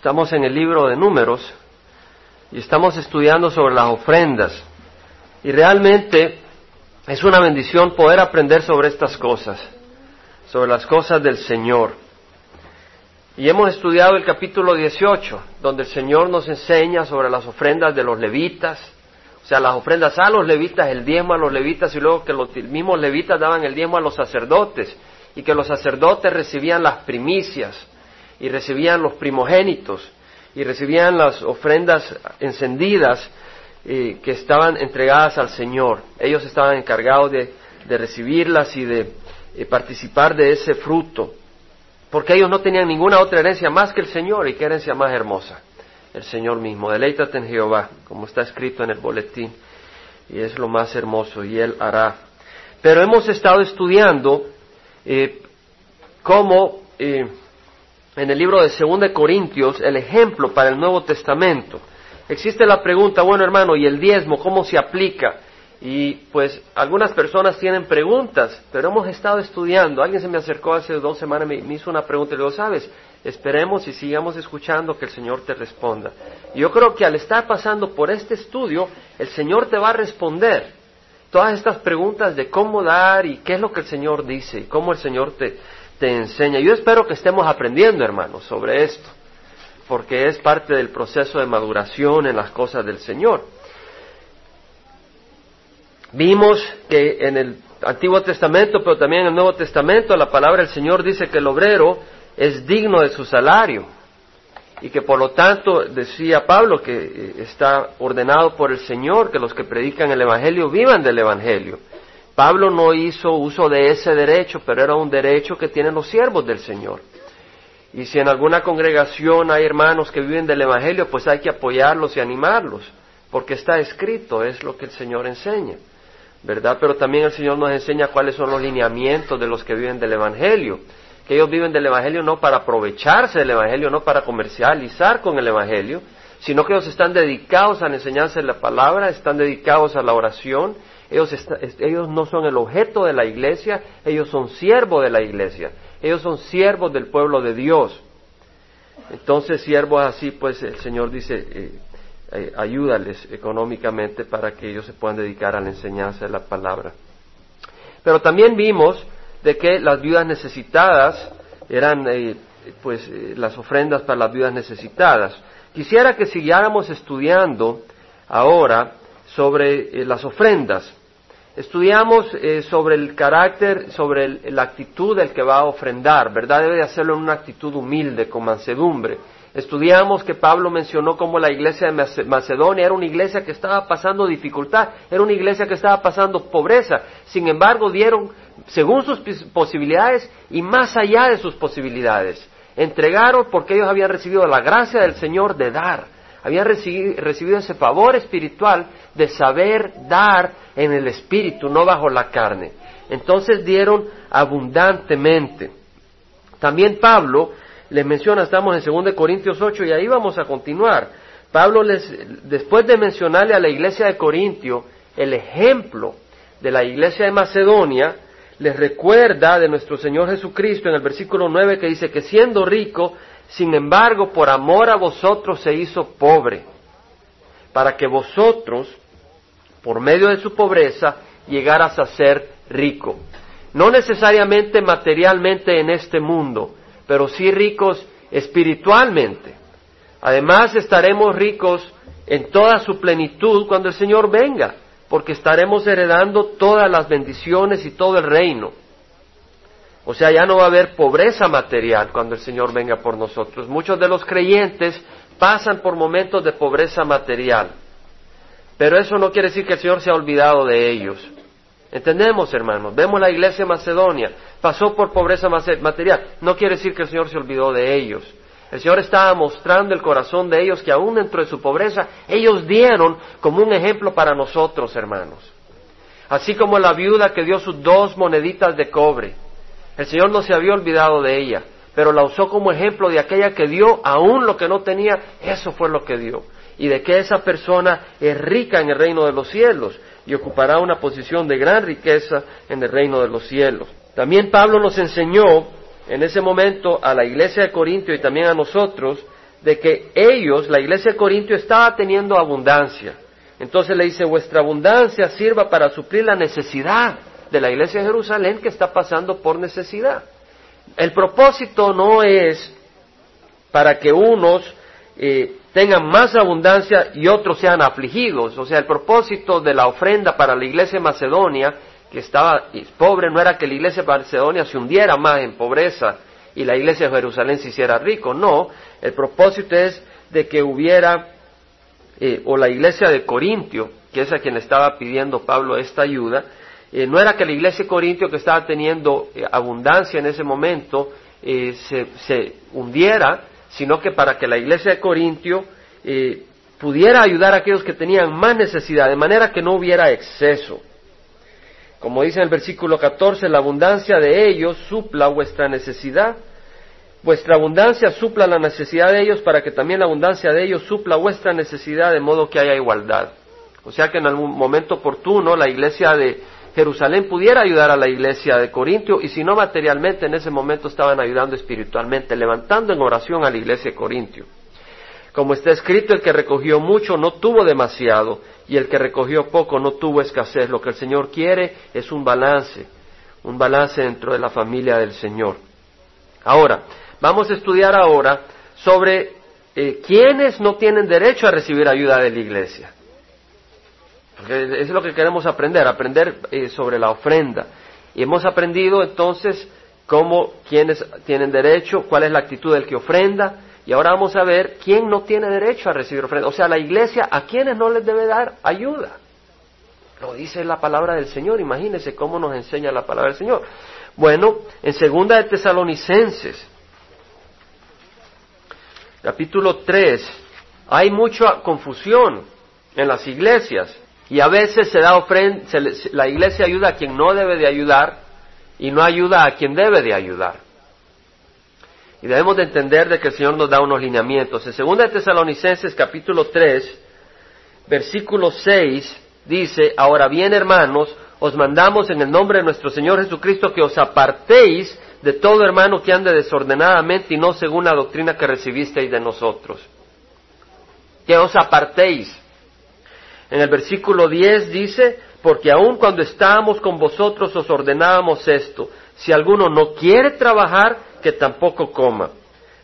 Estamos en el libro de números y estamos estudiando sobre las ofrendas. Y realmente es una bendición poder aprender sobre estas cosas, sobre las cosas del Señor. Y hemos estudiado el capítulo 18, donde el Señor nos enseña sobre las ofrendas de los levitas, o sea, las ofrendas a los levitas, el diezmo a los levitas y luego que los mismos levitas daban el diezmo a los sacerdotes y que los sacerdotes recibían las primicias y recibían los primogénitos y recibían las ofrendas encendidas eh, que estaban entregadas al Señor. Ellos estaban encargados de, recibirlas y de eh, participar de ese fruto, porque ellos no tenían ninguna otra herencia más que el Señor y qué herencia más hermosa, el Señor mismo. Deleítate en Jehová, como está escrito en el boletín, y es lo más hermoso, y Él hará. Pero hemos estado estudiando eh, cómo en el libro de 2 Corintios el ejemplo para el Nuevo Testamento. Existe la pregunta, bueno hermano, ¿y el diezmo cómo se aplica? Y pues algunas personas tienen preguntas, pero hemos estado estudiando. Alguien se me acercó hace dos semanas, me, me hizo una pregunta y le digo, ¿sabes? Esperemos y sigamos escuchando que el Señor te responda. Y yo creo que al estar pasando por este estudio, el Señor te va a responder todas estas preguntas de cómo dar y qué es lo que el Señor dice y cómo el Señor te, te enseña. Yo espero que estemos aprendiendo, hermanos, sobre esto, porque es parte del proceso de maduración en las cosas del Señor. Vimos que en el Antiguo Testamento, pero también en el Nuevo Testamento, la palabra del Señor dice que el obrero es digno de su salario y que por lo tanto decía Pablo que eh, está ordenado por el Señor que los que predican el Evangelio vivan del Evangelio. Pablo no hizo uso de ese derecho, pero era un derecho que tienen los siervos del Señor. Y si en alguna congregación hay hermanos que viven del Evangelio, pues hay que apoyarlos y animarlos, porque está escrito, es lo que el Señor enseña, ¿verdad? Pero también el Señor nos enseña cuáles son los lineamientos de los que viven del Evangelio, que ellos viven del Evangelio no para aprovecharse del Evangelio, no para comercializar con el Evangelio, sino que ellos están dedicados a la enseñanza de la palabra, están dedicados a la oración, ellos, no son el objeto de la iglesia, ellos son siervos de la iglesia, ellos son siervos del pueblo de Dios. Entonces, siervos así, pues el Señor dice, eh, eh, ayúdales económicamente para que ellos se puedan dedicar a la enseñanza de la palabra. Pero también vimos de que las viudas necesitadas eran eh, pues las ofrendas para las viudas necesitadas. Quisiera que siguiéramos estudiando ahora sobre las ofrendas. Estudiamos eh, sobre el carácter, sobre la actitud del que va a ofrendar, ¿verdad? Debe de hacerlo en una actitud humilde, con mansedumbre. Estudiamos que Pablo mencionó cómo la iglesia de Macedonia era una iglesia que estaba pasando dificultad, era una iglesia que estaba pasando pobreza. Sin embargo, dieron según sus posibilidades y más allá de sus posibilidades. Entregaron porque ellos habían recibido la gracia del Señor de dar habían recibido ese favor espiritual de saber dar en el espíritu, no bajo la carne. Entonces dieron abundantemente. También Pablo les menciona, estamos en 2 Corintios 8 y ahí vamos a continuar. Pablo les, después de mencionarle a la iglesia de Corintio el ejemplo de la iglesia de Macedonia, les recuerda de nuestro Señor Jesucristo en el versículo 9 que dice que siendo rico sin embargo, por amor a vosotros se hizo pobre, para que vosotros, por medio de su pobreza, llegaras a ser rico. No necesariamente materialmente en este mundo, pero sí ricos espiritualmente. Además estaremos ricos en toda su plenitud cuando el Señor venga, porque estaremos heredando todas las bendiciones y todo el reino. O sea, ya no va a haber pobreza material cuando el Señor venga por nosotros. Muchos de los creyentes pasan por momentos de pobreza material. Pero eso no quiere decir que el Señor se ha olvidado de ellos. Entendemos, hermanos. Vemos la iglesia de Macedonia. Pasó por pobreza material. No quiere decir que el Señor se olvidó de ellos. El Señor estaba mostrando el corazón de ellos que aún dentro de su pobreza, ellos dieron como un ejemplo para nosotros, hermanos. Así como la viuda que dio sus dos moneditas de cobre el Señor no se había olvidado de ella, pero la usó como ejemplo de aquella que dio aún lo que no tenía, eso fue lo que dio. Y de que esa persona es rica en el reino de los cielos y ocupará una posición de gran riqueza en el reino de los cielos. También Pablo nos enseñó en ese momento a la iglesia de Corintio y también a nosotros de que ellos, la iglesia de Corintio, estaba teniendo abundancia. Entonces le dice, vuestra abundancia sirva para suplir la necesidad de la iglesia de Jerusalén que está pasando por necesidad. El propósito no es para que unos eh, tengan más abundancia y otros sean afligidos. O sea, el propósito de la ofrenda para la iglesia de Macedonia, que estaba pobre, no era que la iglesia de Macedonia se hundiera más en pobreza y la iglesia de Jerusalén se hiciera rico. No, el propósito es de que hubiera, eh, o la iglesia de Corintio, que es a quien estaba pidiendo Pablo esta ayuda, eh, no era que la iglesia de Corintio que estaba teniendo eh, abundancia en ese momento se, se, hundiera, sino que para que la iglesia de Corintio pudiera ayudar a aquellos que tenían más necesidad, de manera que no hubiera exceso. Como dice en el versículo 14, la abundancia de ellos supla vuestra necesidad. Vuestra abundancia supla la necesidad de ellos para que también la abundancia de ellos supla vuestra necesidad de modo que haya igualdad. O sea que en algún momento oportuno la iglesia de Jerusalén pudiera ayudar a la iglesia de Corintio y si no materialmente en ese momento estaban ayudando espiritualmente, levantando en oración a la iglesia de Corintio. Como está escrito, el que recogió mucho no tuvo demasiado y el que recogió poco no tuvo escasez. Lo que el Señor quiere es un balance, un balance dentro de la familia del Señor. Ahora, vamos a estudiar ahora sobre eh, quiénes no tienen derecho a recibir ayuda de la iglesia. Eso es lo que queremos aprender, aprender eh, sobre la ofrenda. Y hemos aprendido entonces cómo, quiénes tienen derecho, cuál es la actitud del que ofrenda, y ahora vamos a ver quién no tiene derecho a recibir ofrenda. O sea, la iglesia, ¿a quiénes no les debe dar ayuda? Lo dice la palabra del Señor. Imagínense cómo nos enseña la palabra del Señor. Bueno, en segunda de Tesalonicenses, capítulo 3, hay mucha confusión en las iglesias y a veces se da ofrenda, la iglesia ayuda a quien no debe de ayudar y no ayuda a quien debe de ayudar. Y debemos de entender de que el Señor nos da unos lineamientos. En 2 de Tesalonicenses capítulo 3, versículo 6 dice, ahora bien hermanos, os mandamos en el nombre de nuestro Señor Jesucristo que os apartéis de todo hermano que ande desordenadamente y no según la doctrina que recibisteis de nosotros. Que os apartéis. En el versículo 10 dice, porque aun cuando estábamos con vosotros os ordenábamos esto, si alguno no quiere trabajar, que tampoco coma.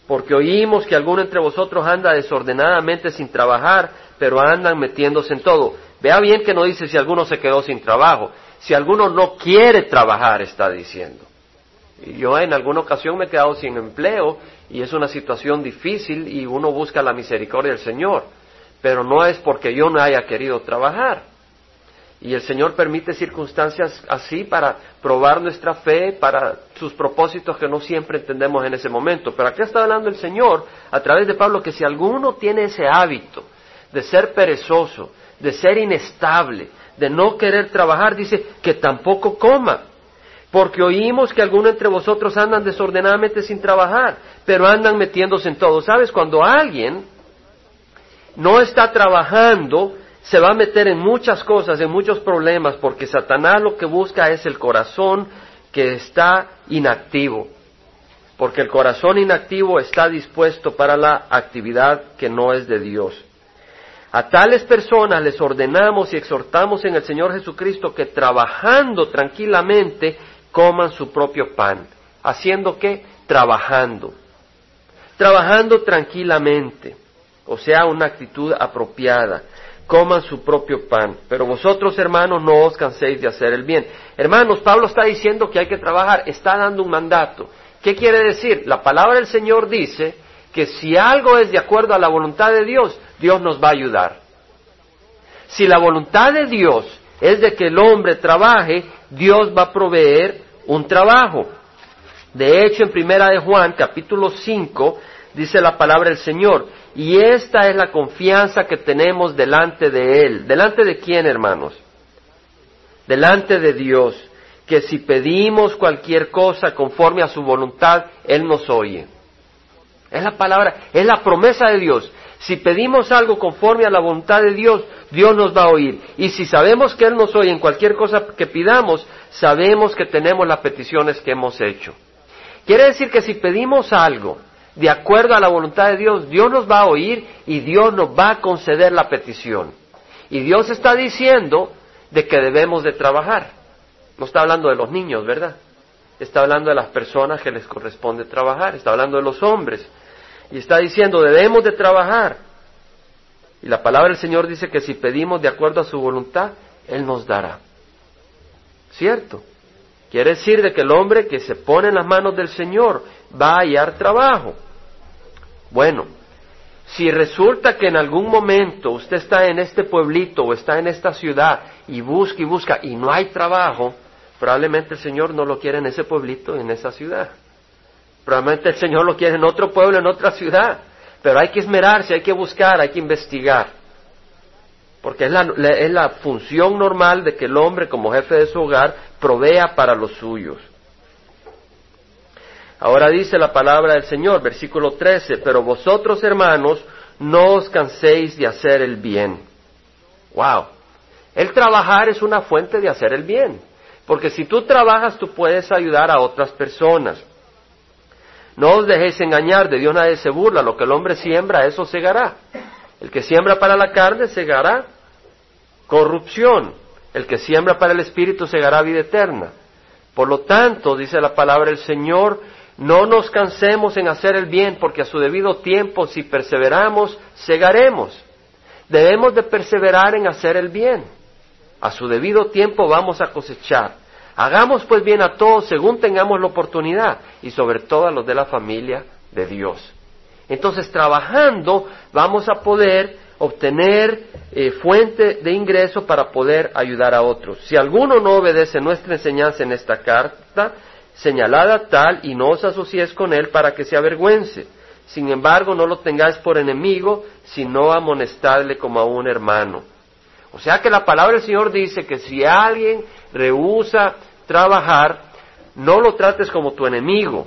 Porque oímos que alguno entre vosotros anda desordenadamente sin trabajar, pero andan metiéndose en todo. Vea bien que no dice si alguno se quedó sin trabajo. Si alguno no quiere trabajar, está diciendo. Y yo en alguna ocasión me he quedado sin empleo y es una situación difícil y uno busca la misericordia del Señor. Pero no es porque yo no haya querido trabajar. Y el Señor permite circunstancias así para probar nuestra fe, para sus propósitos que no siempre entendemos en ese momento. Pero aquí está hablando el Señor a través de Pablo que si alguno tiene ese hábito de ser perezoso, de ser inestable, de no querer trabajar, dice que tampoco coma. Porque oímos que algunos entre vosotros andan desordenadamente sin trabajar, pero andan metiéndose en todo. ¿Sabes? Cuando alguien no está trabajando, se va a meter en muchas cosas, en muchos problemas, porque Satanás lo que busca es el corazón que está inactivo, porque el corazón inactivo está dispuesto para la actividad que no es de Dios. A tales personas les ordenamos y exhortamos en el Señor Jesucristo que trabajando tranquilamente coman su propio pan. ¿Haciendo qué? Trabajando. Trabajando tranquilamente. O sea, una actitud apropiada coman su propio pan. Pero vosotros, hermanos, no os canséis de hacer el bien. Hermanos, Pablo está diciendo que hay que trabajar, está dando un mandato. ¿Qué quiere decir? La palabra del Señor dice que si algo es de acuerdo a la voluntad de Dios, Dios nos va a ayudar. Si la voluntad de Dios es de que el hombre trabaje, Dios va a proveer un trabajo. De hecho, en Primera de Juan, capítulo 5, dice la palabra del Señor, y esta es la confianza que tenemos delante de Él. ¿Delante de quién, hermanos? Delante de Dios, que si pedimos cualquier cosa conforme a su voluntad, Él nos oye. Es la palabra, es la promesa de Dios. Si pedimos algo conforme a la voluntad de Dios, Dios nos va a oír. Y si sabemos que Él nos oye en cualquier cosa que pidamos, sabemos que tenemos las peticiones que hemos hecho. Quiere decir que si pedimos algo de acuerdo a la voluntad de Dios, Dios nos va a oír y Dios nos va a conceder la petición. Y Dios está diciendo de que debemos de trabajar. No está hablando de los niños, ¿verdad? Está hablando de las personas que les corresponde trabajar, está hablando de los hombres. Y está diciendo, debemos de trabajar. Y la palabra del Señor dice que si pedimos de acuerdo a su voluntad, Él nos dará. ¿Cierto? Quiere decir de que el hombre que se pone en las manos del Señor va a hallar trabajo. Bueno, si resulta que en algún momento usted está en este pueblito o está en esta ciudad y busca y busca y no hay trabajo, probablemente el Señor no lo quiere en ese pueblito, en esa ciudad. Probablemente el Señor lo quiere en otro pueblo, en otra ciudad. Pero hay que esmerarse, hay que buscar, hay que investigar. Porque es la, es la función normal de que el hombre como jefe de su hogar provea para los suyos. Ahora dice la palabra del Señor, versículo 13, pero vosotros hermanos no os canséis de hacer el bien. Wow. El trabajar es una fuente de hacer el bien. Porque si tú trabajas, tú puedes ayudar a otras personas. No os dejéis engañar, de Dios nadie se burla, lo que el hombre siembra, eso segará. El que siembra para la carne, segará corrupción. El que siembra para el espíritu, segará vida eterna. Por lo tanto, dice la palabra del Señor, no nos cansemos en hacer el bien, porque a su debido tiempo, si perseveramos, segaremos. Debemos de perseverar en hacer el bien. A su debido tiempo vamos a cosechar. Hagamos pues bien a todos según tengamos la oportunidad y sobre todo a los de la familia de Dios. Entonces, trabajando vamos a poder obtener eh, fuente de ingreso para poder ayudar a otros. Si alguno no obedece nuestra enseñanza en esta carta, señalada tal y no os asociéis con él para que se avergüence. Sin embargo, no lo tengáis por enemigo, sino amonestadle como a un hermano. O sea que la palabra del Señor dice que si alguien rehúsa trabajar, no lo trates como tu enemigo,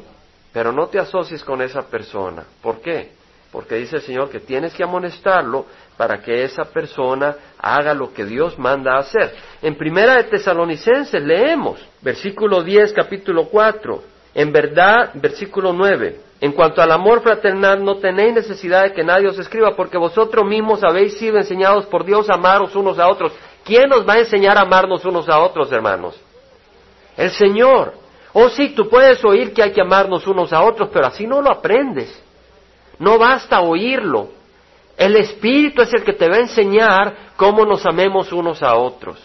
pero no te asocies con esa persona. ¿Por qué? Porque dice el Señor que tienes que amonestarlo para que esa persona haga lo que Dios manda hacer. En Primera de Tesalonicenses leemos, versículo 10, capítulo 4, en verdad, versículo 9, en cuanto al amor fraternal, no tenéis necesidad de que nadie os escriba, porque vosotros mismos habéis sido enseñados por Dios a amaros unos a otros. ¿Quién nos va a enseñar a amarnos unos a otros, hermanos? El Señor. Oh sí, tú puedes oír que hay que amarnos unos a otros, pero así no lo aprendes. No basta oírlo. El Espíritu es el que te va a enseñar cómo nos amemos unos a otros.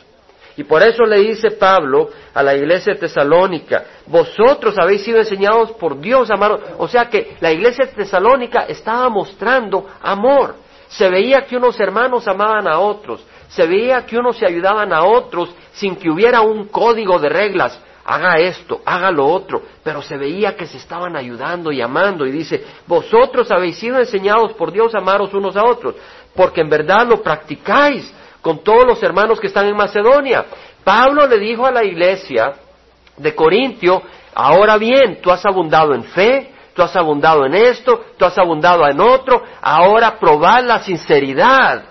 Y por eso le dice Pablo a la iglesia de Tesalónica, vosotros habéis sido enseñados por Dios a amar. O sea que la iglesia de Tesalónica estaba mostrando amor. Se veía que unos hermanos amaban a otros, se veía que unos se ayudaban a otros sin que hubiera un código de reglas haga esto, haga lo otro, pero se veía que se estaban ayudando y amando. Y dice, vosotros habéis sido enseñados por Dios a amaros unos a otros, porque en verdad lo practicáis con todos los hermanos que están en Macedonia. Pablo le dijo a la iglesia de Corintio, ahora bien, tú has abundado en fe, tú has abundado en esto, tú has abundado en otro, ahora probad la sinceridad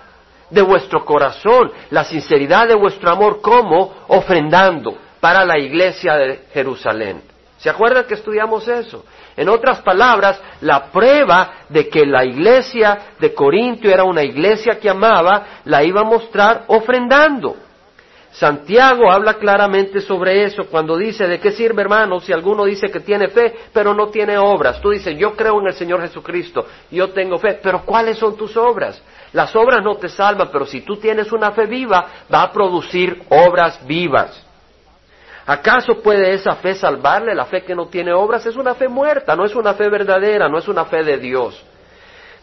de vuestro corazón, la sinceridad de vuestro amor, como ofrendando para la iglesia de Jerusalén. ¿Se acuerdan que estudiamos eso? En otras palabras, la prueba de que la iglesia de Corintio era una iglesia que amaba, la iba a mostrar ofrendando. Santiago habla claramente sobre eso cuando dice, ¿de qué sirve hermano si alguno dice que tiene fe pero no tiene obras? Tú dices, yo creo en el Señor Jesucristo, yo tengo fe, pero ¿cuáles son tus obras? Las obras no te salvan, pero si tú tienes una fe viva, va a producir obras vivas. ¿Acaso puede esa fe salvarle? La fe que no tiene obras es una fe muerta, no es una fe verdadera, no es una fe de Dios.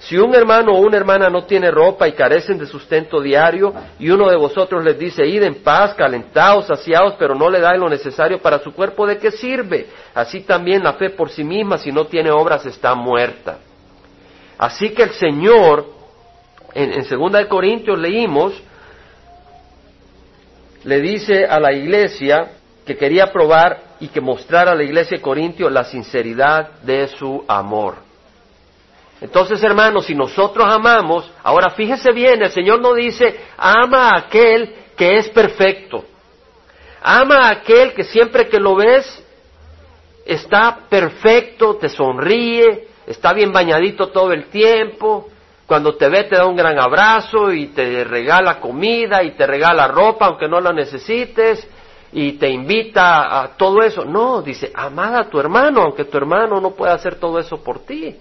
Si un hermano o una hermana no tiene ropa y carecen de sustento diario, y uno de vosotros les dice, id en paz, calentados, saciados, pero no le da lo necesario para su cuerpo, ¿de qué sirve? Así también la fe por sí misma, si no tiene obras, está muerta. Así que el Señor, en, en segunda de Corintios leímos, le dice a la iglesia, que quería probar y que mostrara a la iglesia de Corintio la sinceridad de su amor. Entonces, hermanos, si nosotros amamos, ahora fíjese bien, el Señor no dice, ama a aquel que es perfecto. Ama a aquel que siempre que lo ves está perfecto, te sonríe, está bien bañadito todo el tiempo, cuando te ve te da un gran abrazo y te regala comida y te regala ropa aunque no la necesites y te invita a todo eso. No, dice, amada a tu hermano aunque tu hermano no pueda hacer todo eso por ti.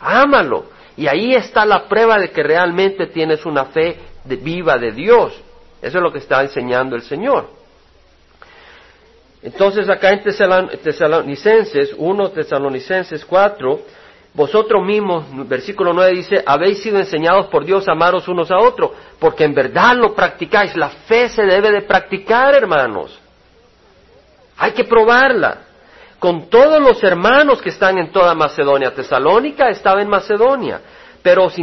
Ámalo. Y ahí está la prueba de que realmente tienes una fe viva de Dios. Eso es lo que está enseñando el Señor. Entonces acá en Tesalonicenses 1, Tesalonicenses 4, vosotros mismos, versículo 9 dice, habéis sido enseñados por Dios a amaros unos a otros, porque en verdad lo practicáis. La fe se debe de practicar, hermanos. Hay que probarla. Con todos los hermanos que están en toda Macedonia. Tesalónica estaba en Macedonia. Pero os,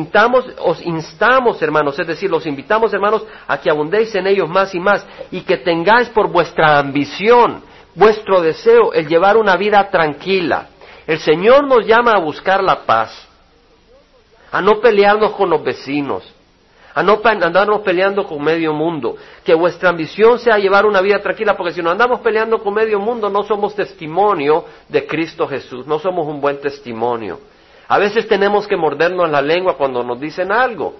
os instamos, hermanos, es decir, los invitamos, hermanos, a que abundéis en ellos más y más y que tengáis por vuestra ambición, vuestro deseo, el llevar una vida tranquila. El Señor nos llama a buscar la paz, a no pelearnos con los vecinos, a no andarnos peleando con medio mundo, que vuestra ambición sea llevar una vida tranquila, porque si nos andamos peleando con medio mundo no somos testimonio de Cristo Jesús, no somos un buen testimonio. A veces tenemos que mordernos la lengua cuando nos dicen algo.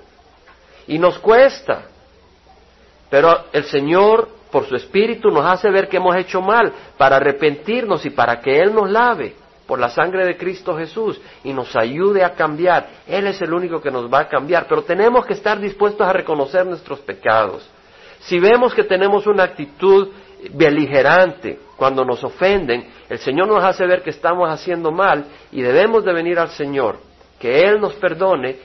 Y nos cuesta. Pero el Señor, por su Espíritu, nos hace ver que hemos hecho mal para arrepentirnos y para que Él nos lave por la sangre de Cristo Jesús y nos ayude a cambiar. Él es el único que nos va a cambiar. Pero tenemos que estar dispuestos a reconocer nuestros pecados. Si vemos que tenemos una actitud beligerante cuando nos ofenden, el Señor nos hace ver que estamos haciendo mal y debemos de venir al Señor, que Él nos perdone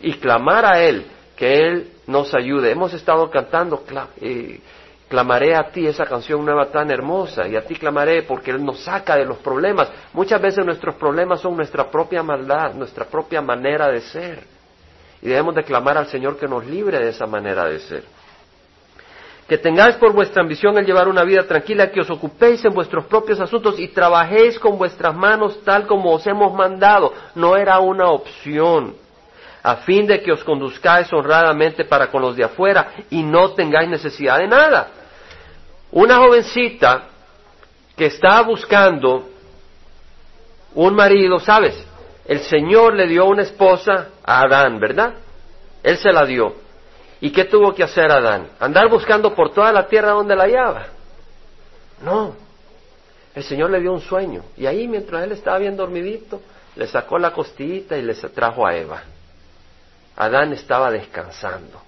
y, clamar a Él, que Él nos ayude. Hemos estado cantando, eh, clamaré a ti esa canción nueva tan hermosa y a ti clamaré porque Él nos saca de los problemas. Muchas veces nuestros problemas son nuestra propia maldad, nuestra propia manera de ser. Y debemos de clamar al Señor que nos libre de esa manera de ser que tengáis por vuestra ambición el llevar una vida tranquila, que os ocupéis en vuestros propios asuntos y trabajéis con vuestras manos tal como os hemos mandado. No era una opción, a fin de que os conduzcáis honradamente para con los de afuera y no tengáis necesidad de nada. Una jovencita que está buscando un marido, ¿sabes? El Señor le dio una esposa a Adán, ¿verdad? Él se la dio. ¿Y qué tuvo que hacer Adán? ¿Andar buscando por toda la tierra donde la hallaba? No. El Señor le dio un sueño. Y ahí, mientras él estaba bien dormidito, le sacó la costillita y le trajo a Eva. Adán estaba descansando.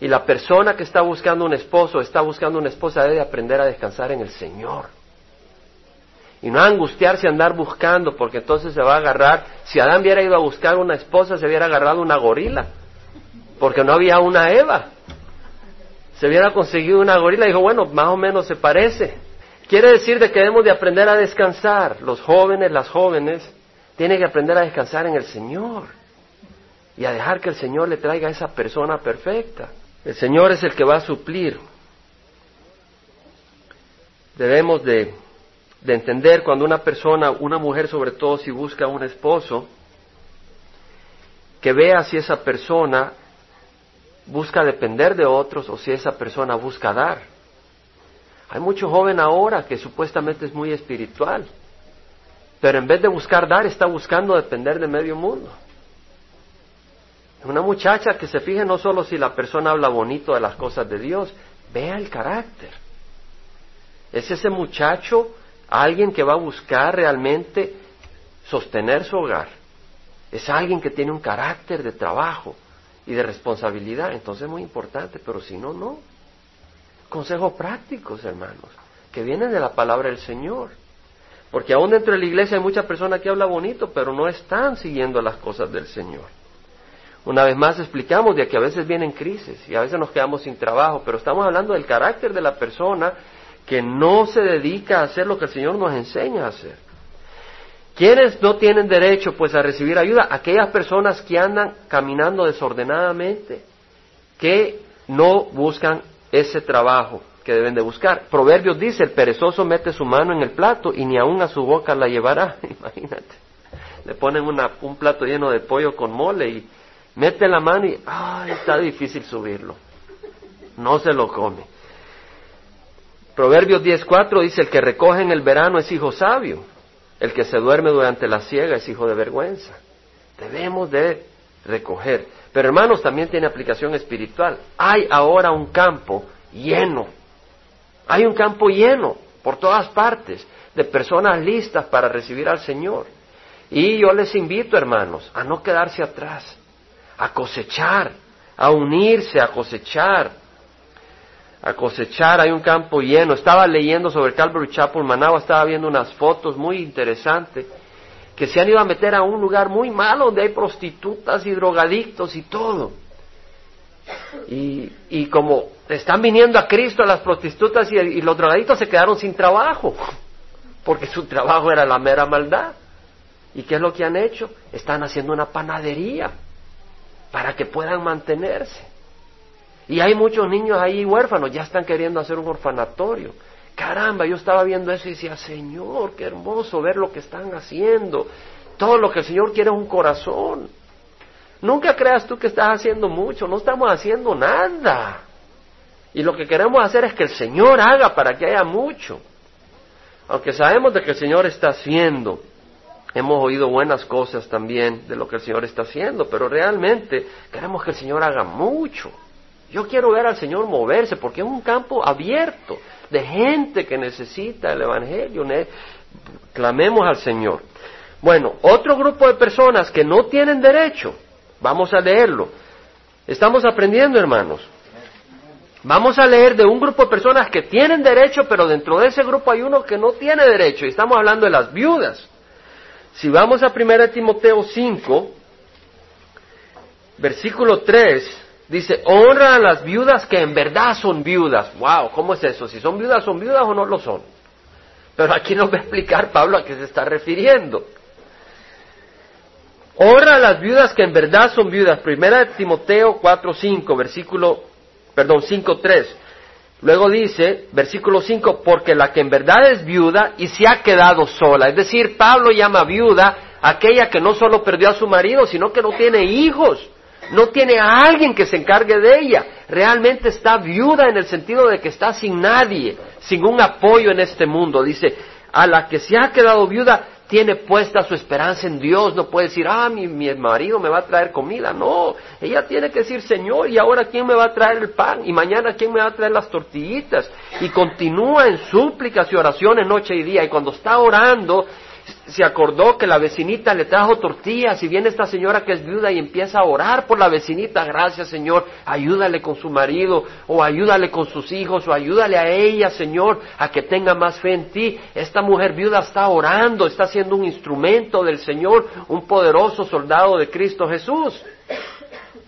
Y la persona que está buscando un esposo, está buscando una esposa, debe aprender a descansar en el Señor. Y no angustiarse a andar buscando, porque entonces se va a agarrar. Si Adán hubiera ido a buscar una esposa, se hubiera agarrado una gorila porque no había una Eva. Se hubiera conseguido una gorila y dijo, bueno, más o menos se parece. Quiere decir de que debemos de aprender a descansar. Los jóvenes, las jóvenes, tienen que aprender a descansar en el Señor y a dejar que el Señor le traiga a esa persona perfecta. El Señor es el que va a suplir. Debemos de, de entender cuando una persona, una mujer sobre todo si busca un esposo, que vea si esa persona busca depender de otros o si esa persona busca dar. Hay mucho joven ahora que supuestamente es muy espiritual, pero en vez de buscar dar está buscando depender de medio mundo. Una muchacha que se fije no solo si la persona habla bonito de las cosas de Dios, vea el carácter. ¿Es ese muchacho alguien que va a buscar realmente sostener su hogar? Es alguien que tiene un carácter de trabajo, y de responsabilidad. Entonces es muy importante, pero si no, no. Consejos prácticos, hermanos, que vienen de la palabra del Señor. Porque aún dentro de la iglesia hay muchas personas que hablan bonito, pero no están siguiendo las cosas del Señor. Una vez más explicamos de que a veces vienen crisis y a veces nos quedamos sin trabajo, pero estamos hablando del carácter de la persona que no se dedica a hacer lo que el Señor nos enseña a hacer. ¿Quiénes no tienen derecho pues a recibir ayuda? Aquellas personas que andan caminando desordenadamente, que no buscan ese trabajo que deben de buscar. Proverbios dice, el perezoso mete su mano en el plato y ni aun a su boca la llevará. Imagínate. Le ponen un plato lleno de pollo con mole y mete la mano y, ay, está difícil subirlo. No se lo come. Proverbios 10.4 dice, el que recoge en el verano es hijo sabio El que se duerme durante la siega es hijo de vergüenza. Debemos de recoger. Pero hermanos, también tiene aplicación espiritual. Hay ahora un campo lleno. Hay un campo lleno por todas partes de personas listas para recibir al Señor. Y yo les invito, hermanos, a no quedarse atrás, a cosechar, a unirse, a cosechar, a cosechar. Hay un campo lleno. Estaba leyendo sobre Calvary Chapel, Managua, estaba viendo unas fotos muy interesantes que se han ido a meter a un lugar muy malo donde hay prostitutas y drogadictos y todo. Y, y como están viniendo a Cristo las prostitutas y, y los drogadictos se quedaron sin trabajo, porque su trabajo era la mera maldad. ¿Y qué es lo que han hecho? Están haciendo una panadería para que puedan mantenerse. Y hay muchos niños ahí huérfanos, ya están queriendo hacer un orfanatorio. Caramba, yo estaba viendo eso y decía, Señor, qué hermoso ver lo que están haciendo. Todo lo que el Señor quiere es un corazón. Nunca creas tú que estás haciendo mucho, no estamos haciendo nada. Y lo que queremos hacer es que el Señor haga para que haya mucho. Aunque sabemos de que el Señor está haciendo, hemos oído buenas cosas también de lo que el Señor está haciendo, pero realmente queremos que el Señor haga mucho. Yo quiero ver al Señor moverse porque es un campo abierto de gente que necesita el Evangelio. Clamemos al Señor. Bueno, otro grupo de personas que no tienen derecho, vamos a leerlo. Estamos aprendiendo, hermanos. Vamos a leer de un grupo de personas que tienen derecho, pero dentro de ese grupo hay uno que no tiene derecho, y estamos hablando de las viudas. Si vamos a 1 Timoteo 5, versículo 3, Dice, honra a las viudas que en verdad son viudas. Wow, ¿cómo es eso? Si son viudas, ¿son viudas o no lo son? Pero aquí nos va a explicar Pablo a qué se está refiriendo. Honra a las viudas que en verdad son viudas. Primera de Timoteo 4.5, versículo, perdón, 5.3. Luego dice, versículo 5, porque la que en verdad es viuda y se ha quedado sola. Es decir, Pablo llama viuda aquella que no solo perdió a su marido, sino que no tiene hijos no tiene a alguien que se encargue de ella. Realmente está viuda en el sentido de que está sin nadie, sin un apoyo en este mundo. Dice, a la que se ha quedado viuda tiene puesta su esperanza en Dios. No puede decir, ah, mi, mi marido me va a traer comida. No, ella tiene que decir, Señor, ¿y ahora quién me va a traer el pan? ¿Y mañana quién me va a traer las tortillitas? Y continúa en súplicas y oraciones noche y día. Y cuando está orando, se acordó que la vecinita le trajo tortillas y viene esta señora que es viuda y empieza a orar por la vecinita, gracias Señor, ayúdale con su marido o ayúdale con sus hijos o ayúdale a ella Señor a que tenga más fe en ti. Esta mujer viuda está orando, está siendo un instrumento del Señor, un poderoso soldado de Cristo Jesús.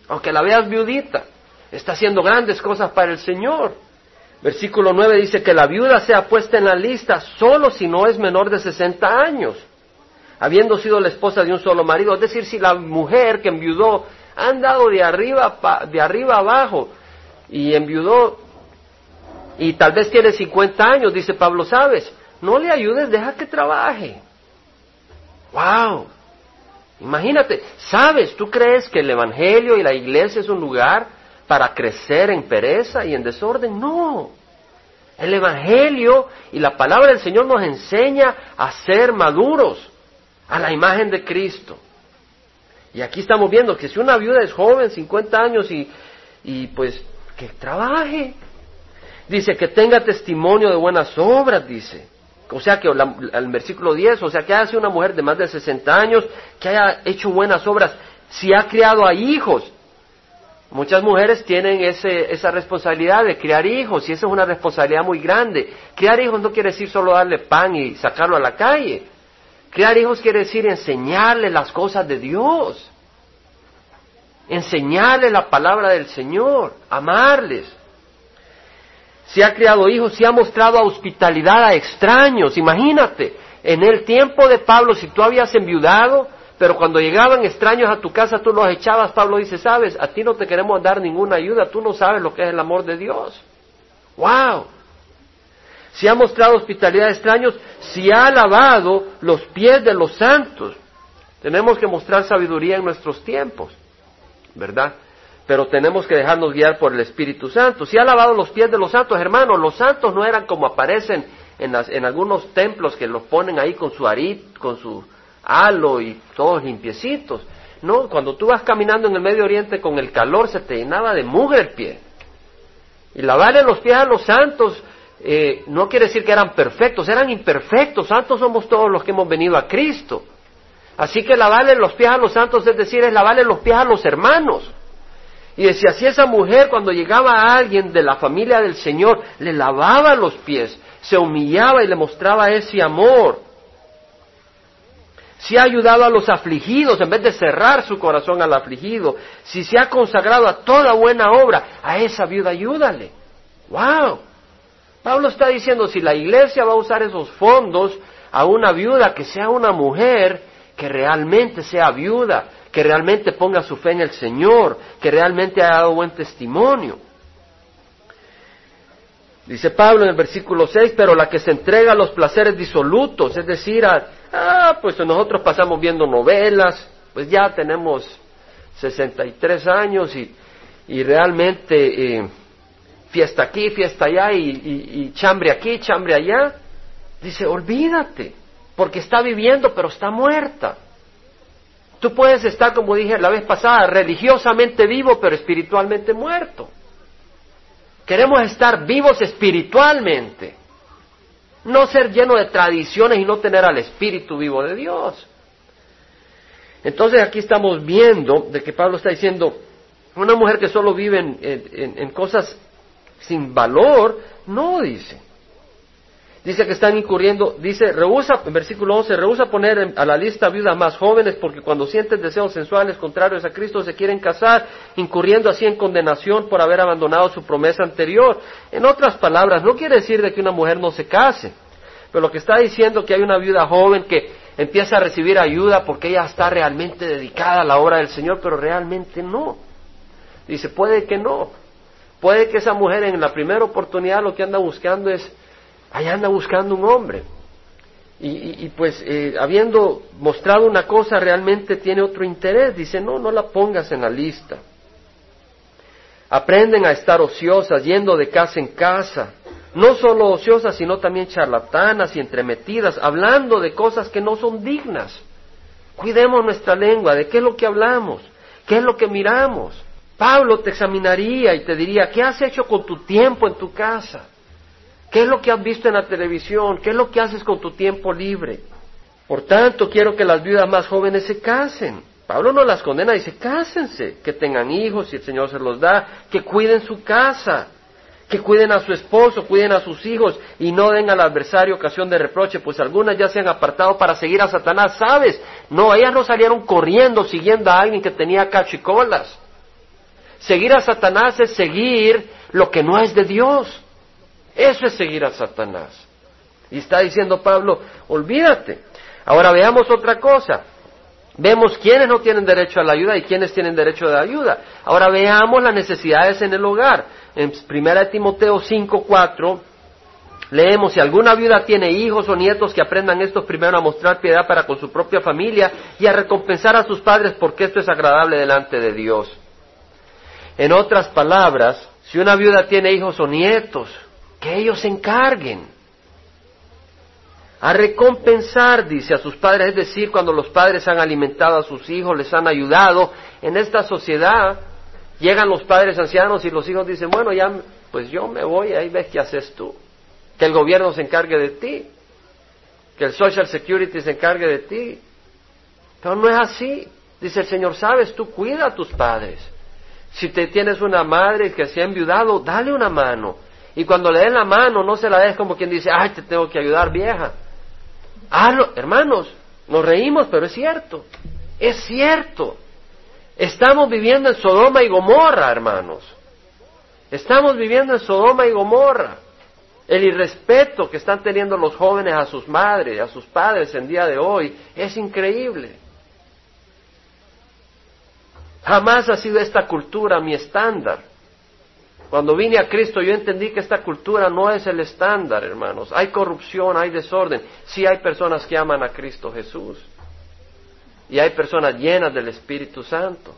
Aunque la veas viudita, está haciendo grandes cosas para el Señor. Versículo 9 dice que la viuda sea puesta en la lista solo si no es menor de 60 años, habiendo sido la esposa de un solo marido. Es decir, si la mujer que enviudó ha andado de arriba, de arriba abajo y enviudó y tal vez tiene 50 años, dice Pablo, sabes, no le ayudes, deja que trabaje. ¡Wow! Imagínate, ¿sabes? ¿Tú crees que el Evangelio y la iglesia es un lugar para crecer en pereza y en desorden. No. El Evangelio y la palabra del Señor nos enseña a ser maduros a la imagen de Cristo. Y aquí estamos viendo que si una viuda es joven, 50 años, y, y pues que trabaje. Dice que tenga testimonio de buenas obras, dice. O sea que el versículo 10, o sea que sido una mujer de más de 60 años, que haya hecho buenas obras, si ha criado a hijos, Muchas mujeres tienen ese, esa responsabilidad de criar hijos y esa es una responsabilidad muy grande. Criar hijos no quiere decir solo darle pan y sacarlo a la calle. Criar hijos quiere decir enseñarles las cosas de Dios. Enseñarles la palabra del Señor, amarles. Si ha criado hijos, si ha mostrado hospitalidad a extraños. Imagínate, en el tiempo de Pablo, si tú habías enviudado, pero cuando llegaban extraños a tu casa, tú los echabas. Pablo dice, sabes, a ti no te queremos dar ninguna ayuda, tú no sabes lo que es el amor de Dios. ¡Wow! Si ha mostrado hospitalidad a extraños, si ha lavado los pies de los santos. Tenemos que mostrar sabiduría en nuestros tiempos, ¿verdad? Pero tenemos que dejarnos guiar por el Espíritu Santo. Si ha lavado los pies de los santos, hermanos, los santos no eran como aparecen en, en algunos templos que los ponen ahí con su arit, con su halo y todos limpiecitos. No, cuando tú vas caminando en el Medio Oriente con el calor se te llenaba de mugre el pie. Y lavarle los pies a los santos eh, no quiere decir que eran perfectos, eran imperfectos. Santos somos todos los que hemos venido a Cristo. Así que lavarle los pies a los santos es decir, es lavarle los pies a los hermanos. Y decía, si esa mujer cuando llegaba a alguien de la familia del Señor, le lavaba los pies, se humillaba y le mostraba ese amor. Si ha ayudado a los afligidos en vez de cerrar su corazón al afligido, si se ha consagrado a toda buena obra, a esa viuda ayúdale. ¡Wow! Pablo está diciendo, si la iglesia va a usar esos fondos a una viuda, que sea una mujer que realmente sea viuda, que realmente ponga su fe en el Señor, que realmente haya dado buen testimonio. Dice Pablo en el versículo 6, pero la que se entrega a los placeres disolutos, es decir, ah, pues nosotros pasamos viendo novelas, pues ya tenemos 63 años y, y realmente eh, fiesta aquí, fiesta allá y, chambre aquí, chambre allá. Dice, olvídate, porque está viviendo pero está muerta. Tú puedes estar, como dije la vez pasada, religiosamente vivo pero espiritualmente muerto. Queremos estar vivos espiritualmente, no ser lleno de tradiciones y no tener al espíritu vivo de Dios. Entonces aquí estamos viendo de que Pablo está diciendo, una mujer que solo vive en, en cosas sin valor, no dice. Dice que están incurriendo, dice, rehúsa, en versículo 11, rehúsa poner a la lista viudas más jóvenes porque cuando sienten deseos sensuales contrarios a Cristo se quieren casar, incurriendo así en condenación por haber abandonado su promesa anterior. En otras palabras, no quiere decir de que una mujer no se case, pero lo que está diciendo que hay una viuda joven que empieza a recibir ayuda porque ella está realmente dedicada a la obra del Señor, pero realmente no. Dice, puede que no. Puede que esa mujer en la primera oportunidad lo que anda buscando es, ahí anda buscando un hombre. Y, pues eh, habiendo mostrado una cosa realmente tiene otro interés. Dice, no, no la pongas en la lista. Aprenden a estar ociosas, yendo de casa en casa. No solo ociosas, sino también charlatanas y entremetidas, hablando de cosas que no son dignas. Cuidemos nuestra lengua, de qué es lo que hablamos, qué es lo que miramos. Pablo te examinaría y te diría, ¿qué has hecho con tu tiempo en tu casa? ¿Qué es lo que has visto en la televisión? ¿Qué es lo que haces con tu tiempo libre? Por tanto, quiero que las viudas más jóvenes se casen. Pablo no las condena, dice, cásense, que tengan hijos si el Señor se los da, que cuiden su casa, que cuiden a su esposo, cuiden a sus hijos y no den al adversario ocasión de reproche, pues algunas ya se han apartado para seguir a Satanás, ¿sabes? No, ellas no salieron corriendo siguiendo a alguien que tenía cachicolas. Seguir a Satanás es seguir lo que no es de Dios. Eso es seguir a Satanás. Y está diciendo Pablo, olvídate. Ahora veamos otra cosa. Vemos quiénes no tienen derecho a la ayuda y quiénes tienen derecho a la ayuda. Ahora veamos las necesidades en el hogar. En 1 Timoteo 5:4 leemos, si alguna viuda tiene hijos o nietos que aprendan esto primero a mostrar piedad para con su propia familia y a recompensar a sus padres porque esto es agradable delante de Dios. En otras palabras, si una viuda tiene hijos o nietos, que ellos se encarguen. A recompensar, dice, a sus padres, es decir, cuando los padres han alimentado a sus hijos, les han ayudado. En esta sociedad llegan los padres ancianos y los hijos dicen, bueno, ya, pues yo me voy, ahí ves qué haces tú. Que el gobierno se encargue de ti. Que el Social Security se encargue de ti. Pero no es así. Dice el Señor, sabes, tú cuida a tus padres. Si te tienes una madre que se ha enviudado, dale una mano. Y cuando le den la mano, no se la des como quien dice, ay, te tengo que ayudar, vieja. Hazlo, hermanos, nos reímos, pero es cierto. Es cierto. Estamos viviendo en Sodoma y Gomorra, hermanos. Estamos viviendo en Sodoma y Gomorra. El irrespeto que están teniendo los jóvenes a sus madres, a sus padres en día de hoy, es increíble. Jamás ha sido esta cultura mi estándar. Cuando vine a Cristo yo entendí que esta cultura no es el estándar, hermanos. Hay corrupción, hay desorden. Sí hay personas que aman a Cristo Jesús. Y hay personas llenas del Espíritu Santo.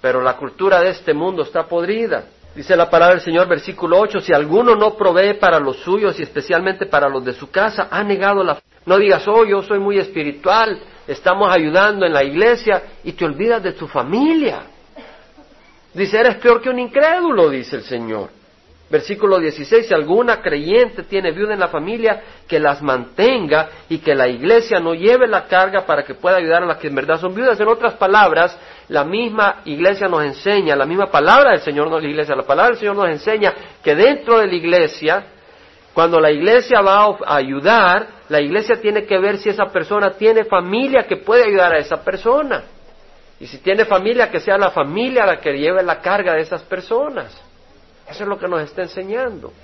Pero la cultura de este mundo está podrida. Dice la palabra del Señor, versículo 8, si alguno no provee para los suyos y especialmente para los de su casa, ha negado la. No digas, oh, yo soy muy espiritual, estamos ayudando en la iglesia y te olvidas de tu familia. Dice, eres peor que un incrédulo, dice el Señor. Versículo 16, si alguna creyente tiene viuda en la familia, que las mantenga y que la iglesia no lleve la carga para que pueda ayudar a las que en verdad son viudas. En otras palabras, la misma iglesia nos enseña, la misma palabra del Señor no la iglesia, la palabra del Señor nos enseña que dentro de la iglesia, cuando la iglesia va a ayudar, la iglesia tiene que ver si esa persona tiene familia que puede ayudar a esa persona. Y si tiene familia, que sea la familia la que lleve la carga de esas personas. Eso es lo que nos está enseñando.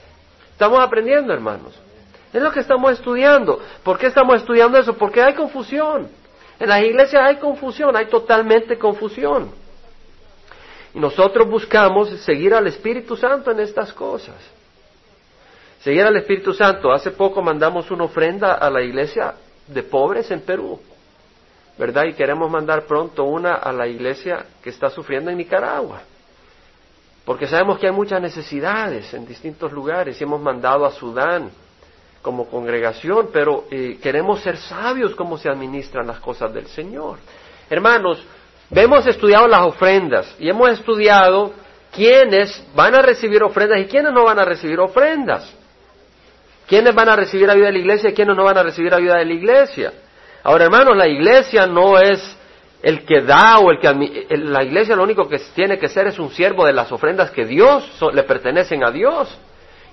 Estamos aprendiendo, hermanos. Es lo que estamos estudiando. ¿Por qué estamos estudiando eso? Porque hay confusión. En las iglesias hay confusión, hay totalmente confusión. Y nosotros buscamos seguir al Espíritu Santo en estas cosas. Seguir al Espíritu Santo. Hace poco mandamos una ofrenda a la iglesia de pobres en Perú. ¿Verdad? Y queremos mandar pronto una a la iglesia que está sufriendo en Nicaragua. Porque sabemos que hay muchas necesidades en distintos lugares y hemos mandado a Sudán como congregación, pero eh, queremos ser sabios cómo se administran las cosas del Señor. Hermanos, hemos estudiado las ofrendas y hemos estudiado quiénes van a recibir ofrendas y quiénes no van a recibir ofrendas. ¿Quiénes van a recibir ayuda de la iglesia y quiénes no van a recibir ayuda de la iglesia? Ahora, hermanos, la iglesia no es el que da o el que la iglesia lo único que tiene que ser es un siervo de las ofrendas que Dios le pertenecen a Dios.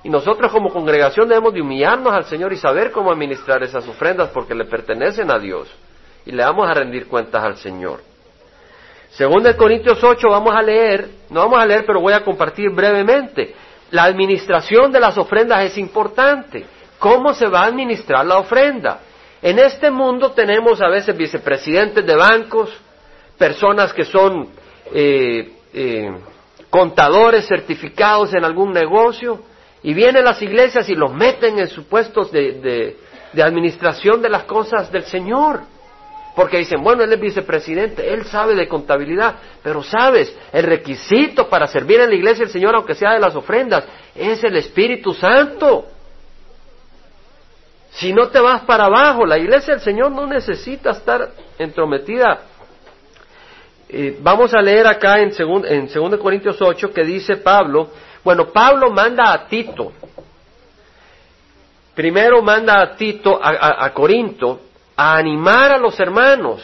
Y nosotros como congregación debemos de humillarnos al Señor y saber cómo administrar esas ofrendas porque le pertenecen a Dios. Y le vamos a rendir cuentas al Señor. Según de Corintios 8 vamos a leer, no vamos a leer, pero voy a compartir brevemente. La administración de las ofrendas es importante. ¿Cómo se va a administrar la ofrenda? En este mundo tenemos a veces vicepresidentes de bancos, personas que son eh, eh, contadores certificados en algún negocio, y vienen las iglesias y los meten en sus puestos de, de administración de las cosas del Señor. Porque dicen, bueno, él es vicepresidente, él sabe de contabilidad, pero sabes, el requisito para servir en la iglesia del Señor, aunque sea de las ofrendas, es el Espíritu Santo. Si no te vas para abajo, la iglesia del Señor no necesita estar entrometida. Eh, vamos a leer acá en 2 en Corintios 8 que dice Pablo, bueno, Pablo manda a Tito, primero manda a Tito, a Corinto, a animar a los hermanos,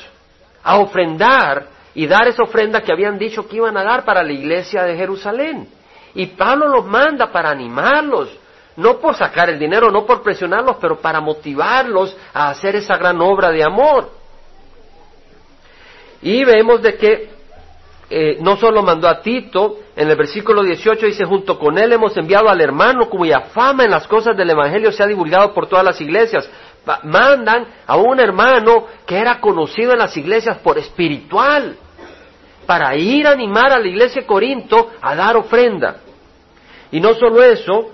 a ofrendar y dar esa ofrenda que habían dicho que iban a dar para la iglesia de Jerusalén. Y Pablo los manda para animarlos, no por sacar el dinero, no por presionarlos, pero para motivarlos a hacer esa gran obra de amor. Y vemos de que eh, no solo mandó a Tito, en el versículo 18 dice, junto con él hemos enviado al hermano cuya fama en las cosas del Evangelio se ha divulgado por todas las iglesias. Mandan a un hermano que era conocido en las iglesias por espiritual, para ir a animar a la iglesia de Corinto a dar ofrenda. Y no solo eso,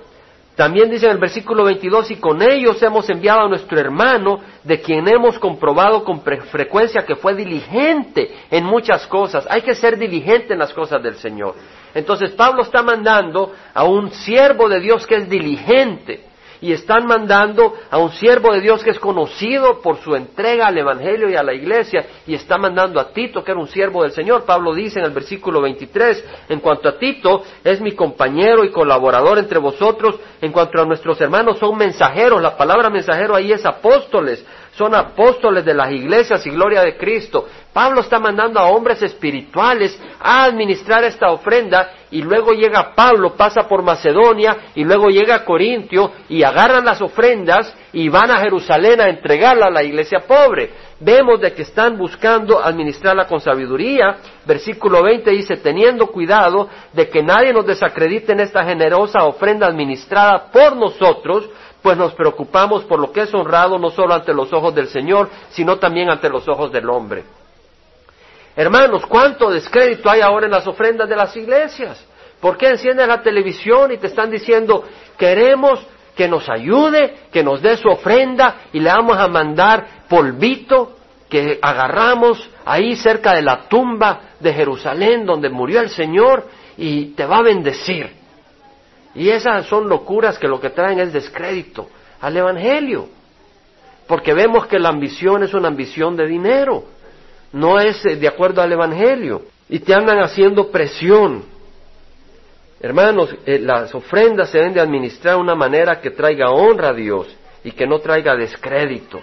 también dice en el versículo 22, y con ellos hemos enviado a nuestro hermano, de quien hemos comprobado con frecuencia que fue diligente en muchas cosas. Hay que ser diligente en las cosas del Señor. Entonces Pablo está mandando a un siervo de Dios que es diligente y están mandando a un siervo de Dios que es conocido por su entrega al Evangelio y a la iglesia, y está mandando a Tito, que era un siervo del Señor. Pablo dice en el versículo 23, en cuanto a Tito, es mi compañero y colaborador entre vosotros, en cuanto a nuestros hermanos, son mensajeros, la palabra mensajero ahí es apóstoles, son apóstoles de las iglesias y gloria de Cristo. Pablo está mandando a hombres espirituales a administrar esta ofrenda y luego llega Pablo, pasa por Macedonia y luego llega a Corintio y agarran las ofrendas y van a Jerusalén a entregarla a la iglesia pobre. Vemos de que están buscando administrarla con sabiduría. Versículo 20 dice, teniendo cuidado de que nadie nos desacredite en esta generosa ofrenda administrada por nosotros, pues nos preocupamos por lo que es honrado no solo ante los ojos del Señor, sino también ante los ojos del hombre. Hermanos, ¿cuánto descrédito hay ahora en las ofrendas de las iglesias? ¿Por qué enciendes la televisión y te están diciendo, queremos que nos ayude, que nos dé su ofrenda y le vamos a mandar polvito que agarramos ahí cerca de la tumba de Jerusalén donde murió el Señor y te va a bendecir? Y esas son locuras que lo que traen es descrédito al Evangelio. Porque vemos que la ambición es una ambición de dinero, no es eh, de acuerdo al Evangelio. Y te andan haciendo presión. Hermanos, eh, las ofrendas se deben de administrar de una manera que traiga honra a Dios y que no traiga descrédito.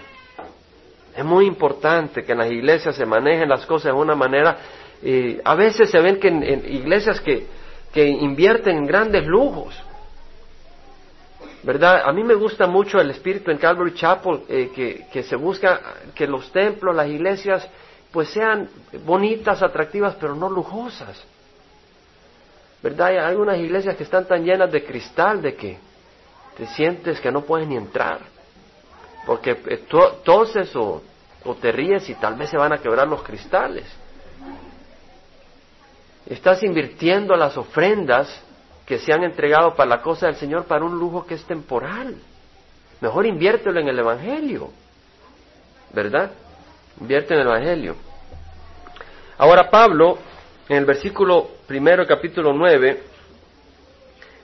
Es muy importante que en las iglesias se manejen las cosas de una manera. Eh, a veces se ven que en, iglesias que, que invierten en grandes lujos, ¿verdad? A mí me gusta mucho el espíritu en Calvary Chapel, eh, que, que, se busca que los templos, las iglesias, pues sean bonitas, atractivas, pero no lujosas. ¿Verdad? Hay unas iglesias que están tan llenas de cristal de que te sientes que no puedes ni entrar. Porque eh, toses o, o te ríes y tal vez se van a quebrar los cristales. Estás invirtiendo las ofrendas que se han entregado para la cosa del Señor para un lujo que es temporal. Mejor inviértelo en el Evangelio, ¿verdad? Invierte en el Evangelio. Ahora Pablo, en el versículo primero, capítulo 9,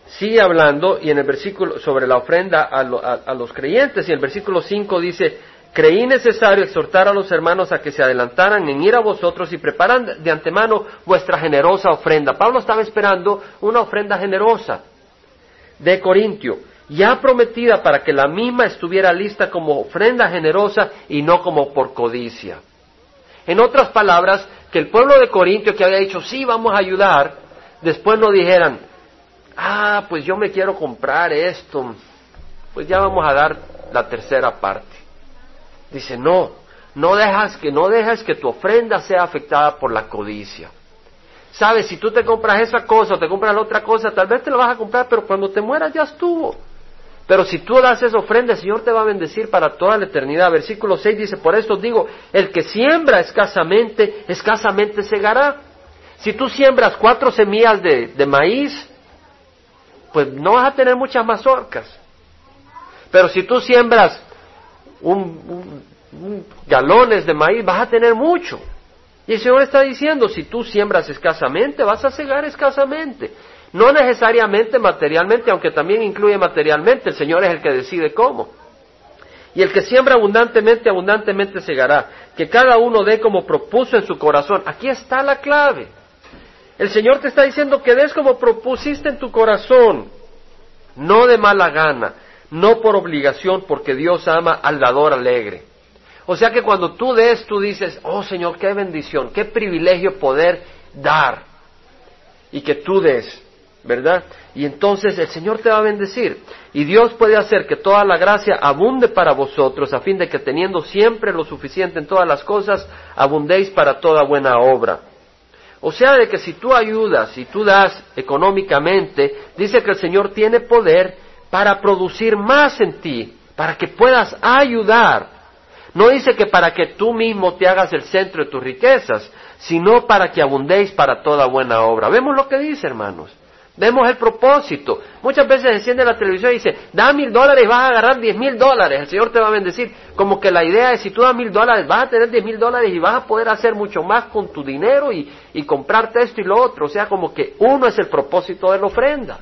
sigue hablando y en el versículo sobre la ofrenda a, los creyentes y en el versículo 5 dice, creí necesario exhortar a los hermanos a que se adelantaran en ir a vosotros y preparan de antemano vuestra generosa ofrenda. Pablo estaba esperando una ofrenda generosa de Corintio, ya prometida para que la misma estuviera lista como ofrenda generosa y no como por codicia. En otras palabras, que el pueblo de Corintio que había dicho, sí, vamos a ayudar, después no dijeran, ah, pues yo me quiero comprar esto, pues ya vamos a dar la tercera parte. Dice, no, no dejas que, no dejas que tu ofrenda sea afectada por la codicia. Sabes, si tú te compras esa cosa o te compras la otra cosa, tal vez te la vas a comprar, pero cuando te mueras ya estuvo. Pero si tú das esa ofrenda, el Señor te va a bendecir para toda la eternidad. Versículo 6 dice, por esto digo, el que siembra escasamente, escasamente segará. Si tú siembras cuatro semillas de, de maíz, pues no vas a tener muchas mazorcas. Pero si tú siembras un, galones de maíz, vas a tener mucho. Y el Señor está diciendo, si tú siembras escasamente, vas a cegar escasamente. No necesariamente materialmente, aunque también incluye materialmente, el Señor es el que decide cómo. Y el que siembra abundantemente, abundantemente segará. Que cada uno dé como propuso en su corazón. Aquí está la clave. El Señor te está diciendo que des como propusiste en tu corazón, no de mala gana, no por obligación, porque Dios ama al dador alegre. O sea que cuando tú des, tú dices, oh Señor, qué bendición, qué privilegio poder dar y que tú des, ¿verdad? Y entonces el Señor te va a bendecir. Y Dios puede hacer que toda la gracia abunde para vosotros, a fin de que teniendo siempre lo suficiente en todas las cosas, abundéis para toda buena obra. O sea, de que si tú ayudas, si tú das económicamente, dice que el Señor tiene poder para producir más en ti, para que puedas ayudar. No dice que para que tú mismo te hagas el centro de tus riquezas, sino para que abundéis para toda buena obra. Vemos lo que dice, hermanos. Vemos el propósito. Muchas veces enciende la televisión y dice, da mil dólares y vas a agarrar diez mil dólares. El Señor te va a bendecir. Como que la idea es, si tú das mil dólares, vas a tener diez mil dólares y vas a poder hacer mucho más con tu dinero y, y comprarte esto y lo otro. O sea, como que uno es el propósito de la ofrenda.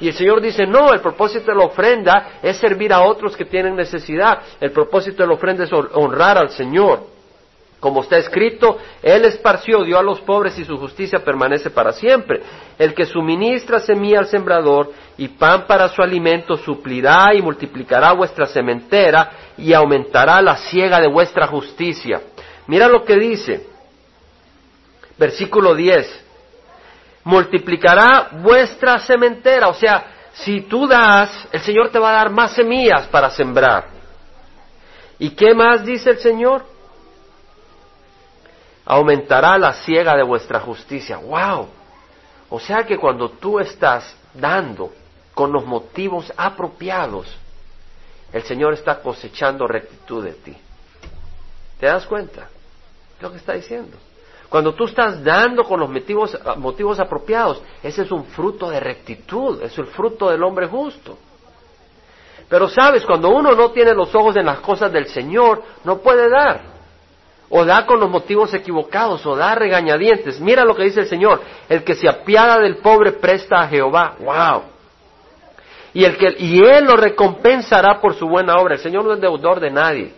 Y el Señor dice, no, el propósito de la ofrenda es servir a otros que tienen necesidad. El propósito de la ofrenda es honrar al Señor. Como está escrito, Él esparció, dio a los pobres y su justicia permanece para siempre. El que suministra semilla al sembrador y pan para su alimento suplirá y multiplicará vuestra sementera y aumentará la siega de vuestra justicia. Mira lo que dice. Versículo 10 multiplicará vuestra sementera. O sea, si tú das, el Señor te va a dar más semillas para sembrar. ¿Y qué más dice el Señor? Aumentará la siega de vuestra justicia. ¡Wow! O sea que cuando tú estás dando con los motivos apropiados, el Señor está cosechando rectitud de ti. ¿Te das cuenta? lo que está diciendo. Cuando tú estás dando con los motivos, motivos apropiados, ese es un fruto de rectitud, es el fruto del hombre justo. Pero sabes, cuando uno no tiene los ojos en las cosas del Señor, no puede dar. O da con los motivos equivocados, o da regañadientes. Mira lo que dice el Señor, el que se apiada del pobre presta a Jehová. ¡Wow! y, el que, y Él lo recompensará por su buena obra. El Señor no es deudor de nadie.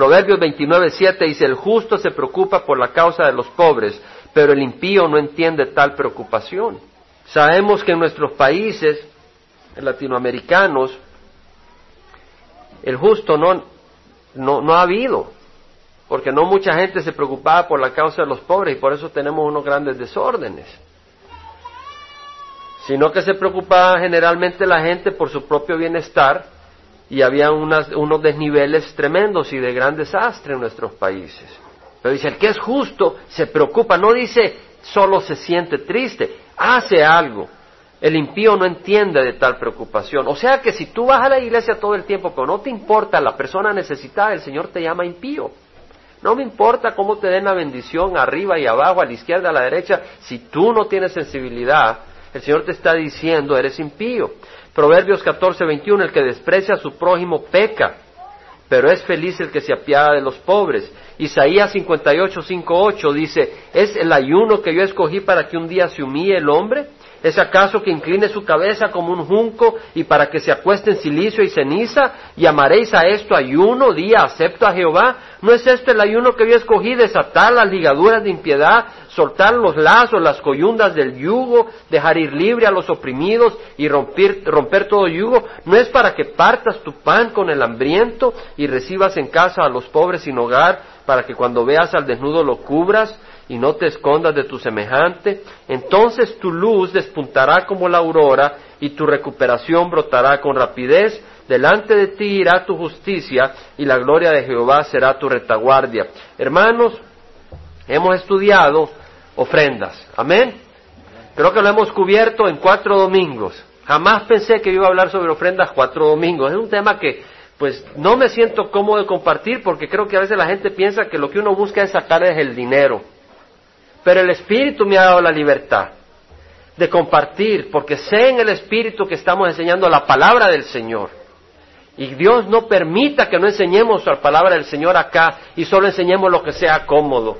Proverbios 29, 7 dice, el justo se preocupa por la causa de los pobres, pero el impío no entiende tal preocupación. Sabemos que en nuestros países latinoamericanos el justo no, no, no ha habido, porque no mucha gente se preocupaba por la causa de los pobres y por eso tenemos unos grandes desórdenes sino que se preocupaba generalmente la gente por su propio bienestar y había unos desniveles tremendos y de gran desastre en nuestros países. Pero dice, el que es justo se preocupa, no dice solo se siente triste, hace algo. El impío no entiende de tal preocupación. O sea que si tú vas a la iglesia todo el tiempo, pero no te importa la persona necesitada, el Señor te llama impío. No me importa cómo te den la bendición arriba y abajo, a la izquierda, a la derecha, si tú no tienes sensibilidad, el Señor te está diciendo, eres impío. Proverbios 14, 21, el que desprecia a su prójimo peca, pero es feliz el que se apiada de los pobres. Isaías 58, 5, 8 dice, ¿es el ayuno que yo escogí para que un día se humille el hombre? ¿Es acaso que incline su cabeza como un junco y para que se acueste en silicio y ceniza? ¿Y amaréis a esto ayuno, día acepto a Jehová? ¿No es esto el ayuno que yo escogí, desatar las ligaduras de impiedad, soltar los lazos, las coyundas del yugo, dejar ir libre a los oprimidos y romper, romper todo yugo? ¿No es para que partas tu pan con el hambriento y recibas en casa a los pobres sin hogar, para que cuando veas al desnudo lo cubras? Y no te escondas de tu semejante, entonces tu luz despuntará como la aurora y tu recuperación brotará con rapidez. Delante de ti irá tu justicia y la gloria de Jehová será tu retaguardia. Hermanos, hemos estudiado ofrendas. Amén. Creo que lo hemos cubierto en cuatro domingos. Jamás pensé que iba a hablar sobre ofrendas cuatro domingos. Es un tema que pues no me siento cómodo de compartir porque creo que a veces la gente piensa que lo que uno busca es sacar es el dinero. Pero el Espíritu me ha dado la libertad de compartir, porque sé en el Espíritu que estamos enseñando la palabra del Señor. Y Dios no permita que no enseñemos la palabra del Señor acá y solo enseñemos lo que sea cómodo.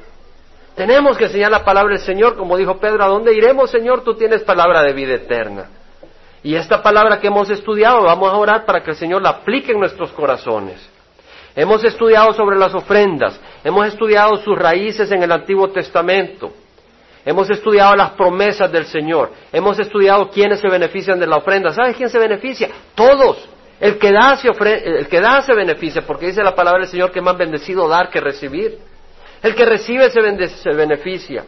Tenemos que enseñar la palabra del Señor, como dijo Pedro, ¿a dónde iremos, Señor? Tú tienes palabra de vida eterna. Y esta palabra que hemos estudiado, vamos a orar para que el Señor la aplique en nuestros corazones. Hemos estudiado sobre las ofrendas, hemos estudiado sus raíces en el Antiguo Testamento, hemos estudiado las promesas del Señor, hemos estudiado quiénes se benefician de la ofrenda. ¿Sabes quién se beneficia? Todos. El que da se, beneficia, porque dice la palabra del Señor que más bendecido dar que recibir. El que recibe se, se beneficia,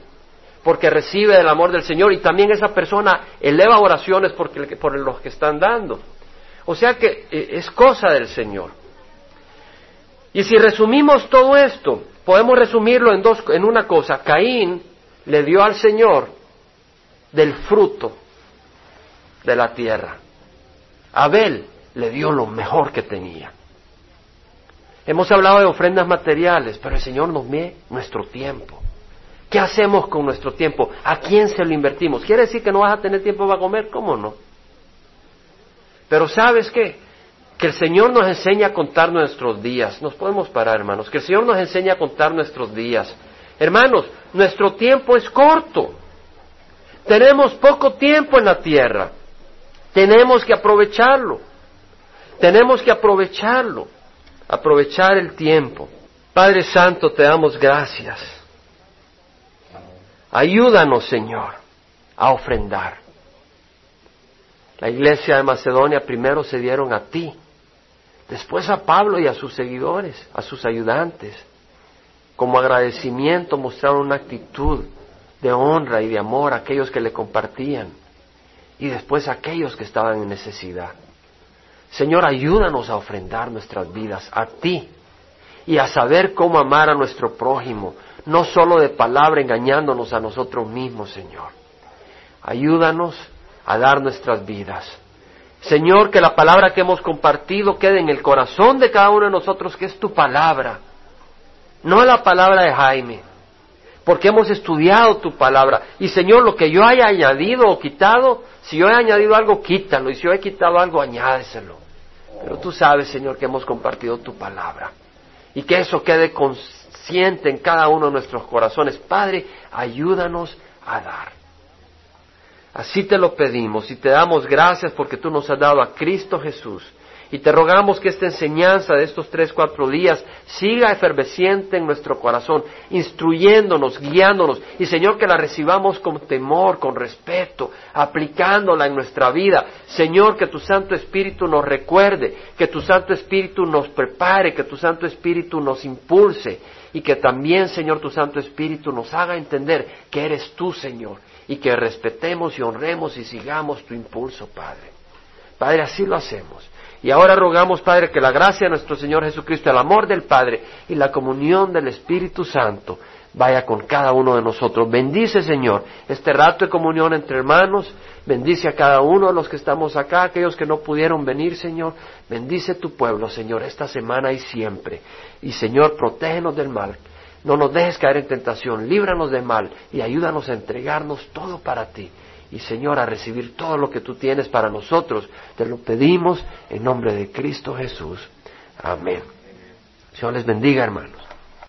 porque recibe el amor del Señor y también esa persona eleva oraciones por los que están dando. O sea que eh, es cosa del Señor. Y si resumimos todo esto, podemos resumirlo en, dos, en una cosa. Caín le dio al Señor del fruto de la tierra. Abel le dio lo mejor que tenía. Hemos hablado de ofrendas materiales, pero el Señor nos ve nuestro tiempo. ¿Qué hacemos con nuestro tiempo? ¿A quién se lo invertimos? ¿Quiere decir que no vas a tener tiempo para comer? ¿Cómo no? Pero ¿sabes qué? Que el Señor nos enseña a contar nuestros días. Nos podemos parar, hermanos. Que el Señor nos enseña a contar nuestros días. Hermanos, nuestro tiempo es corto. Tenemos poco tiempo en la tierra. Tenemos que aprovecharlo. Tenemos que aprovecharlo. Aprovechar el tiempo. Padre Santo, te damos gracias. Ayúdanos, Señor, a ofrendar. La iglesia de Macedonia primero se dieron a ti Después a Pablo y a sus seguidores, a sus ayudantes. Como agradecimiento mostraron una actitud de honra y de amor a aquellos que le compartían. Y después a aquellos que estaban en necesidad. Señor, ayúdanos a ofrendar nuestras vidas a ti y a saber cómo amar a nuestro prójimo, no solo de palabra engañándonos a nosotros mismos, Señor. Ayúdanos a dar nuestras vidas Señor, que la palabra que hemos compartido quede en el corazón de cada uno de nosotros, que es tu palabra, no la palabra de Jaime, porque hemos estudiado tu palabra. Y Señor, lo que yo haya añadido o quitado, si yo he añadido algo, quítalo, y si yo he quitado algo, añádeselo. Pero tú sabes, Señor, que hemos compartido tu palabra, y que eso quede consciente en cada uno de nuestros corazones. Padre, ayúdanos a dar. Así te lo pedimos y te damos gracias porque tú nos has dado a Cristo Jesús. Y te rogamos que esta enseñanza de estos tres, cuatro días siga efervesciente en nuestro corazón, instruyéndonos, guiándonos. Y Señor, que la recibamos con temor, con respeto, aplicándola en nuestra vida. Señor, que tu Santo Espíritu nos recuerde, que tu Santo Espíritu nos prepare, que tu Santo Espíritu nos impulse. Y que también, Señor, tu Santo Espíritu nos haga entender que eres tú, Señor. Y que respetemos y honremos y sigamos tu impulso, Padre. Padre, así lo hacemos. Y ahora rogamos, Padre, que la gracia de nuestro Señor Jesucristo, el amor del Padre y la comunión del Espíritu Santo vaya con cada uno de nosotros. Bendice, Señor, este rato de comunión entre hermanos. Bendice a cada uno de los que estamos acá, aquellos que no pudieron venir, Señor. Bendice tu pueblo, Señor, esta semana y siempre. Y, Señor, protégenos del mal. No nos dejes caer en tentación. Líbranos del mal y ayúdanos a entregarnos todo para ti y Señor, a recibir todo lo que tú tienes para nosotros. Te lo pedimos en nombre de Cristo Jesús. Amén. Señor les bendiga, hermanos.